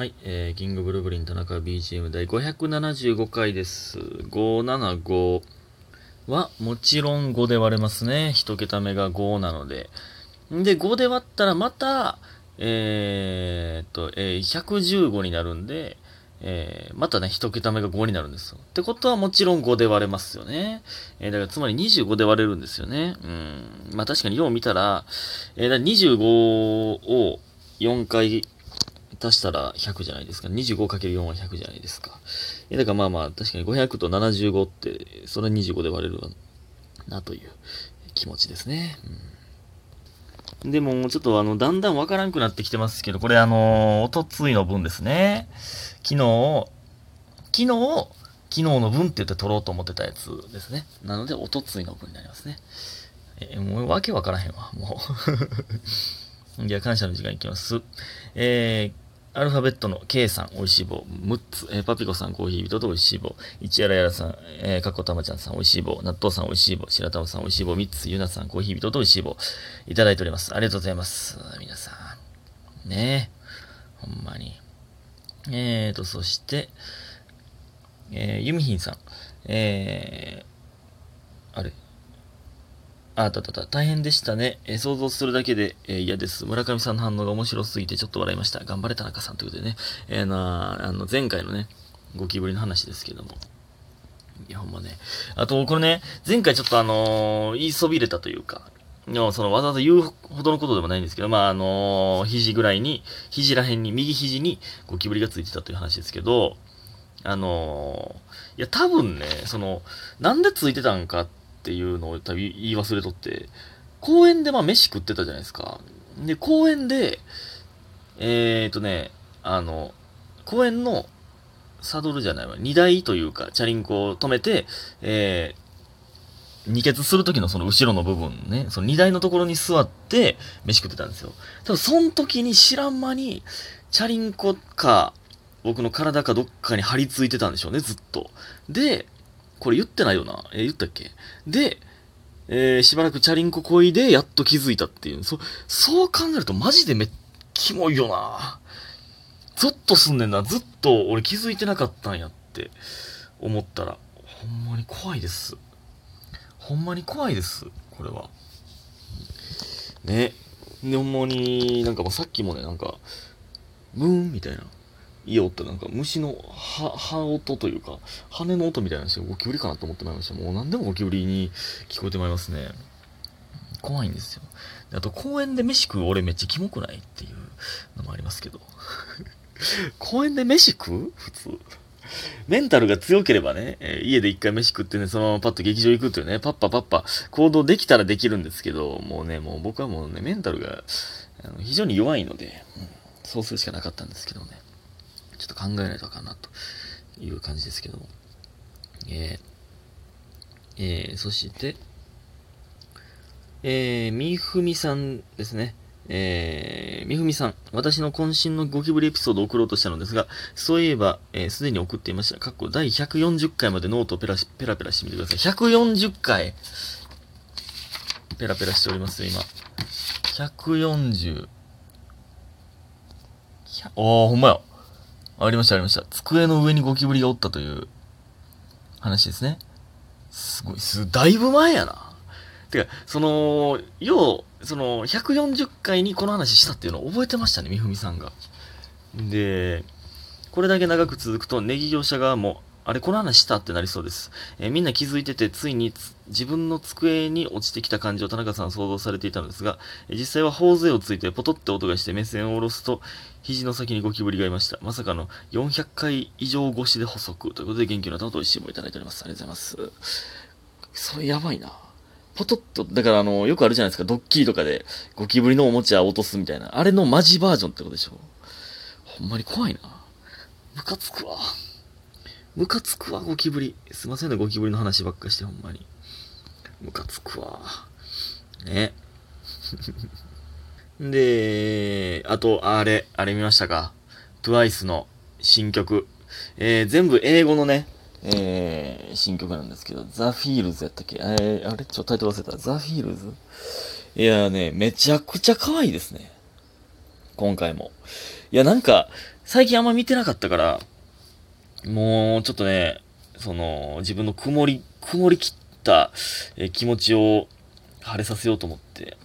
はい、えー、キングブルーブリン田中 BGM 第575回です。575はもちろん5で割れますね。一桁目が5なので。で、5で割ったらまた、えー、っと、えー、115になるんで、えー、またね、一桁目が5になるんですよ。ってことはもちろん5で割れますよね。えー、だからつまり25で割れるんですよね。うん。まあ確かによう見たら、えー、だら25を4回足したら100じゃないですか。25×4 は100じゃないですか。えだからまあまあ、確かに500と75って、それは25で割れるなという気持ちですね。うん、でも、ちょっとあの、だんだんわからんくなってきてますけど、これあの、おとついの分ですね。昨日、昨日、昨日の分って言って取ろうと思ってたやつですね。なので、おとついの分になりますね。えもうわけわからへんわ、もう。じゃ、感謝の時間いきます。えー、アルファベットの K さん、おいしい棒、6つ、えー、パピコさん、コーヒー人とおいしい棒、一やらやらさん、えー、かっこたまちゃんさん、おいしい棒、納豆さん、おいしい棒、白玉さん、おいしい棒、3つ、ゆなさん、コーヒー人とおいしい棒、いただいております。ありがとうございます。皆さん。ねえ。ほんまに。えーと、そして、えー、ゆみひんさん、えー、あたたた、大変でしたね。えー、想像するだけで、えー、嫌です。村上さんの反応が面白すぎてちょっと笑いました。頑張れ田中さんということでね。えー、なあの、前回のね、ゴキブリの話ですけども。いや、ほんまね。あと、これね、前回ちょっとあのー、言いそびれたというか、でもそのわざわざ言うほどのことでもないんですけど、まあ、あのー、肘ぐらいに、肘らへんに、右肘にゴキブリがついてたという話ですけど、あのー、いや、多分ね、その、なんでついてたんかって、っていうのを多分言い忘れとって、公園でまあ飯食ってたじゃないですか。で、公園で、えーとね、あの、公園のサドルじゃないわ、荷台というか、チャリンコを止めて、えー、二血するときのその後ろの部分ね、その荷台のところに座って飯食ってたんですよ。多分その時に知らん間に、チャリンコか、僕の体かどっかに張り付いてたんでしょうね、ずっと。で、これ言ってないよな。えー、言ったっけ？で、えー、しばらくチャリンコこいで、やっと気づいたっていう。そ、そう考えるとマジでめっキモいよな。ゾッとすんねんな。ずっと俺気づいてなかったんやって思ったら、ほんまに怖いです。ほんまに怖いです。これは。ね。ほんまになんかもうさっきもね、なんか、ムーンみたいな。家おったなんか虫の歯、音というか、羽の音みたいなのしてゴキブリかなと思ってまいりました。もう何でもゴキブリに聞こえてまいりますね。怖いんですよ。あと公園で飯食う俺めっちゃキモくないっていうのもありますけど。公園で飯食う？普通。メンタルが強ければね、えー、家で一回飯食ってね、そのままパッと劇場行くっていうね、パッパパッパ行動できたらできるんですけど、もうね、もう僕はもうね、メンタルがあの非常に弱いので、うん、そうするしかなかったんですけどね。ちょっと考えないとかな、という感じですけども。えー、えー、そして、えー、みふみさんですね。えー、みふみさん、私の渾身のゴキブリエピソードを送ろうとしたのですが、そういえば、えー、すでに送っていました。かっこ第140回までノートをペラペラペラしてみてください。140回ペラペラしております、今。140。おー、ほんまや。ありました、ありました。机の上にゴキブリがおったという話ですね。すごい、す、だいぶ前やな。てか、その、よう、その、140回にこの話したっていうのを覚えてましたね、みふみさんが。で、これだけ長く続くと、ネギ業者側も、あれ、この話したってなりそうです。えー、みんな気づいてて、ついに自分の机に落ちてきた感じを田中さん想像されていたのですが、えー、実際は頬杖をついてポトって音がして目線を下ろすと、肘の先にゴキブリがいました。まさかの400回以上越しで補足ということで元気の玉と美味しいもいただいております。ありがとうございます。それやばいな。ポトッと、だからあの、よくあるじゃないですか、ドッキリとかでゴキブリのおもちゃを落とすみたいな。あれのマジバージョンってことでしょ。ほんまに怖いな。ムカつくわ。ムカつくわ、ゴキブリ。すいませんね、ゴキブリの話ばっかして、ほんまに。ムカつくわ。ね。で、あと、あれ、あれ見ましたか ?TWICE の新曲。えー、全部英語のね、えー、新曲なんですけど、 The Feels やったっけえー、あれ？ちょっとタイトル忘れた。 The Feels？いやね、めちゃくちゃ可愛いですね。今回も。いや、なんか、最近あんま見てなかったから、もう、ちょっとね、その、自分の曇り、曇りきった、えー、気持ちを晴れさせようと思って、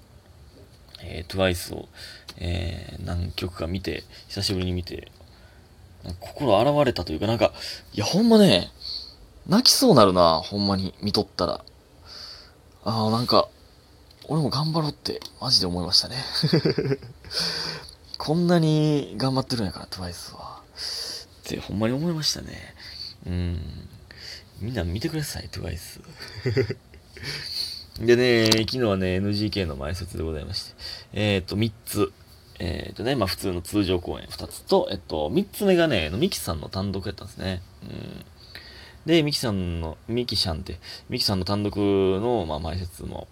えー、TWICE を、えー、何曲か見て、久しぶりに見て、心洗われたというか、なんか、いや、ほんまね、泣きそうなるな、ほんまに、見とったら。ああ、なんか、俺も頑張ろうって、マジで思いましたね。こんなに頑張ってるんやから、TWICE は。ってほんまに思いましたね。うん。みんな見てください、TWICE。でね、昨日はね、NGK の前説でございまして、えっ、ー、と、3つ。えっ、ー、とね、まあ普通の通常公演2つと、えっと、3つ目がね、ミキさんの単独やったんですね。うん。で、ミキさんの、ミキシャンって、ミキさんの単独の、まあ前説も、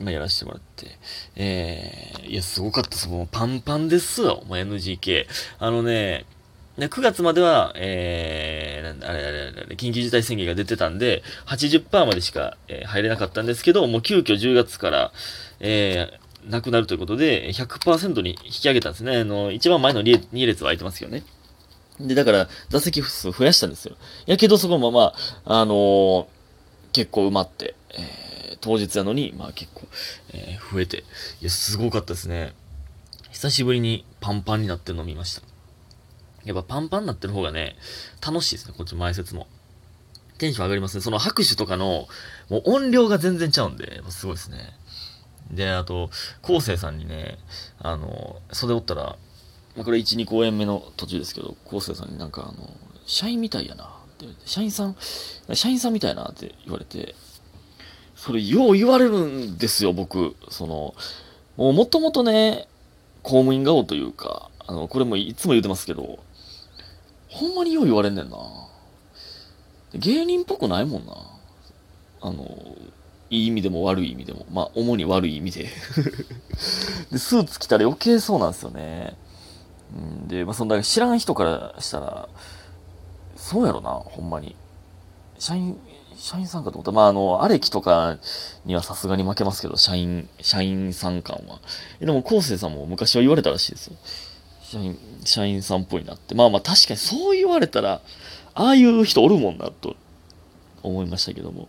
まあ、やらせてもらって、えー、いや、すごかったです。もうパンパンですよ、もう NGK。あのね、で、9月までは、えー、あれあれあれ、緊急事態宣言が出てたんで、80%までしか、えー、入れなかったんですけど、もう急遽10月から、えー、なくなるということで、100%に引き上げたんですね。あの、一番前の 2, 列は空いてますよね。で、だから、座席数増やしたんですよ。やけどそこもまあ、のー、結構埋まって、えー、当日なのに、まあ結構、えー、増えて、いや、すごかったですね。久しぶりにパンパンになってるのを見ました。やっぱパンパンになってる方がね、楽しいですね、こっち前説も。テンション上がりますね。その拍手とかの、もう音量が全然ちゃうんで、すごいですね。で、あと、昴生さんにね、あの、袖おったら、まあ、これ1、2公演目の途中ですけど、昴生さんになんかあの、社員みたいやなって社員さん、社員さんみたいなって言われて、それよう言われるんですよ、僕。その、もうもともとね、公務員顔というか、あの、これもいつも言うてますけど、ほんまによう言われんねんな。芸人っぽくないもんな。あの、いい意味でも悪い意味でも。まあ、主に悪い意味で で、スーツ着たら余計そうなんですよね。うん、で、まあ、そんな知らん人からしたら、そうやろな、ほんまに。社員、社員さんかと思ったら、まあ、あの、アレキとかにはさすがに負けますけど、社員、社員さん感は。でも、昴生さんも昔は言われたらしいですよ。社員、社員さんっぽいなって。まあまあ確かにそう言われたら、ああいう人おるもんな、と思いましたけども。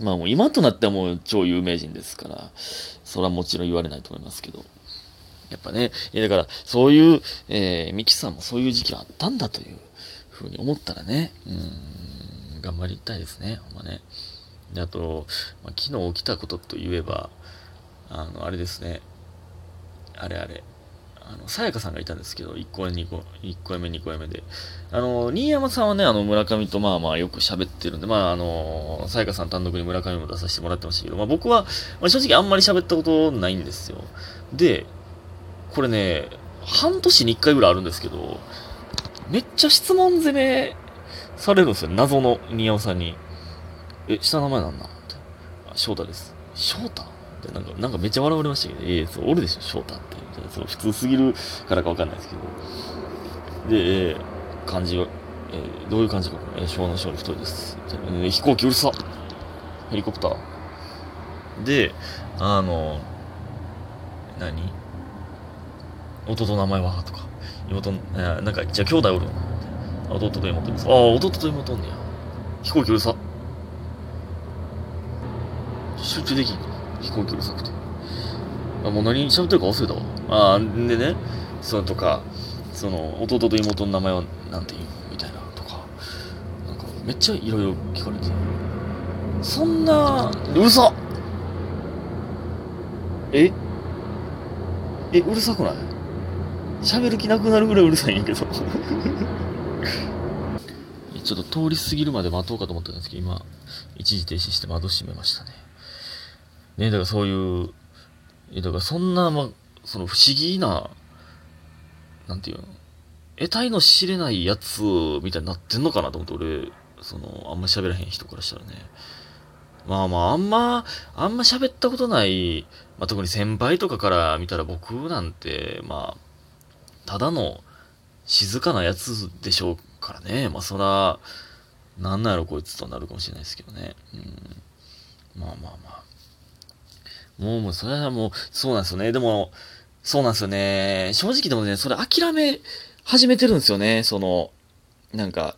うん、まあもう今となってはもう超有名人ですから、それはもちろん言われないと思いますけど。やっぱね、だからそういう、えー、ミキさんもそういう時期があったんだというふうに思ったらね、うん、頑張りたいですね、ほんまね。で、あと、まあ、昨日起きたことといえば、あの、あれですね、あれあれ、あの、さやかさんがいたんですけど、1公演、2公、1公演目、2公演目で。あの、新山さんはね、あの、村上とまあまあよく喋ってるんで、まああの、さやかさん単独に村上も出させてもらってましたけど、まあ僕は、まあ、正直あんまり喋ったことないんですよ。で、これね、半年に1回ぐらいあるんですけど、めっちゃ質問攻めされるんですよ。謎の新山さんに。え、下の名前なんだ？って。翔太です。翔太？ってなんか、なんかめっちゃ笑われましたけど、ええー、そう、おるでしょ、翔太って。その普通すぎるからかわかんないですけど。で、えー、漢字は、えー、どういう漢字か、えー、小の小に太いです。えー、飛行機うるさヘリコプター。で、あの、何？弟の名前は？とか、妹、えー、なんか、じゃあ兄弟おるの？弟と妹です。ああ、弟と妹おんねや。飛行機うるさ集中できんの？飛行機うるさくて。あ、もう何喋ってるか忘れたわ。ああ、でね、そのとか、その、弟と妹の名前はなんて言うみたいなとか、なんか、めっちゃいろいろ聞かれて。そんな、うるさえ？え、うるさくない？喋る気なくなるぐらいうるさいんやけど。ちょっと通り過ぎるまで待とうかと思ったんですけど、今、一時停止して窓閉めましたね。ね、だからそういう、だからそんな、ま、その不思議な、なんていうの、得体の知れないやつみたいになってんのかなと思って、俺、その、あんま喋らへん人からしたらね。まあまあ、あんま、あんま喋ったことない、まあ特に先輩とかから見たら僕なんて、まあ、ただの静かなやつでしょうからね。まあそら、なんなんやろこいつとなるかもしれないですけどね。うん。まあまあまあ。もう、もう、それはもう、そうなんですよね。でも、そうなんですよね。正直でもね、それ諦め始めてるんですよね。その、なんか、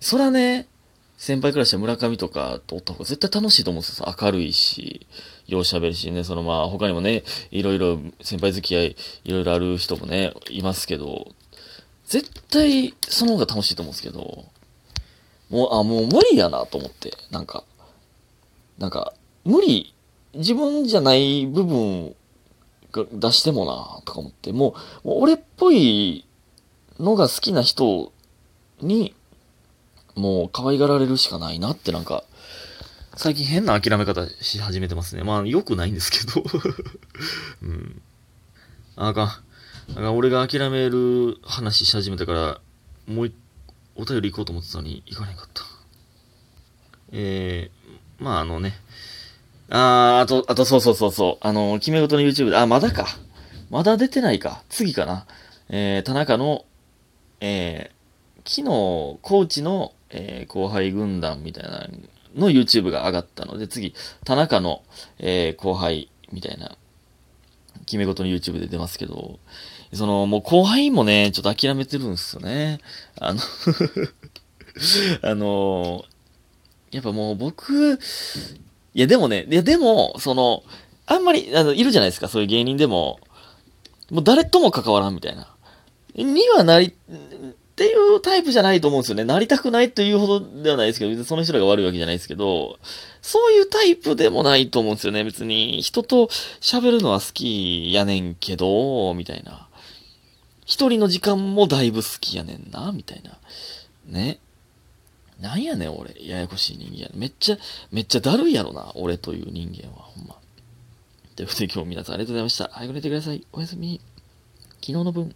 そらね、先輩からした村上とかとおった方が絶対楽しいと思うんですよ。明るいし、よう喋るしね、そのまあ他にもね、いろいろ先輩付き合い、いろいろある人もね、いますけど、絶対その方が楽しいと思うんですけど、もう、あ、もう無理やなと思って、なんか、なんか、無理、自分じゃない部分が出してもなとか思って、もう、もう俺っぽいのが好きな人に、もう可愛がられるしかないなってなんか、最近変な諦め方し始めてますね。まあ、良くないんですけど。うん。あかん。か俺が諦める話し始めたから、もうお便り行こうと思ってたのに行かなかった。えー、まああのね。あー、あと、あとそうそうそうそう。あの、決め事の YouTube で、あ、まだか。まだ出てないか。次かな。えー、田中の、えー、昨日、コーチの、えー、後輩軍団みたいなの YouTube が上がったので、次、田中の、えー、後輩みたいな、決め事の YouTube で出ますけど、その、もう後輩もね、ちょっと諦めてるんですよね。あの あのやっぱもう僕、いやでもね、いやでも、その、あんまり、あの、いるじゃないですか、そういう芸人でも、もう誰とも関わらんみたいな。にはなり、っていうタイプじゃないと思うんですよね。なりたくないというほどではないですけど、別にその人らが悪いわけじゃないですけど、そういうタイプでもないと思うんですよね。別に人と喋るのは好きやねんけど、みたいな。一人の時間もだいぶ好きやねんな、みたいな。ね。なんやねん、俺。ややこしい人間。めっちゃ、めっちゃだるいやろな、俺という人間は、ほんま。ということで今日皆さんありがとうございました。早く寝てください。おやすみ。昨日の分。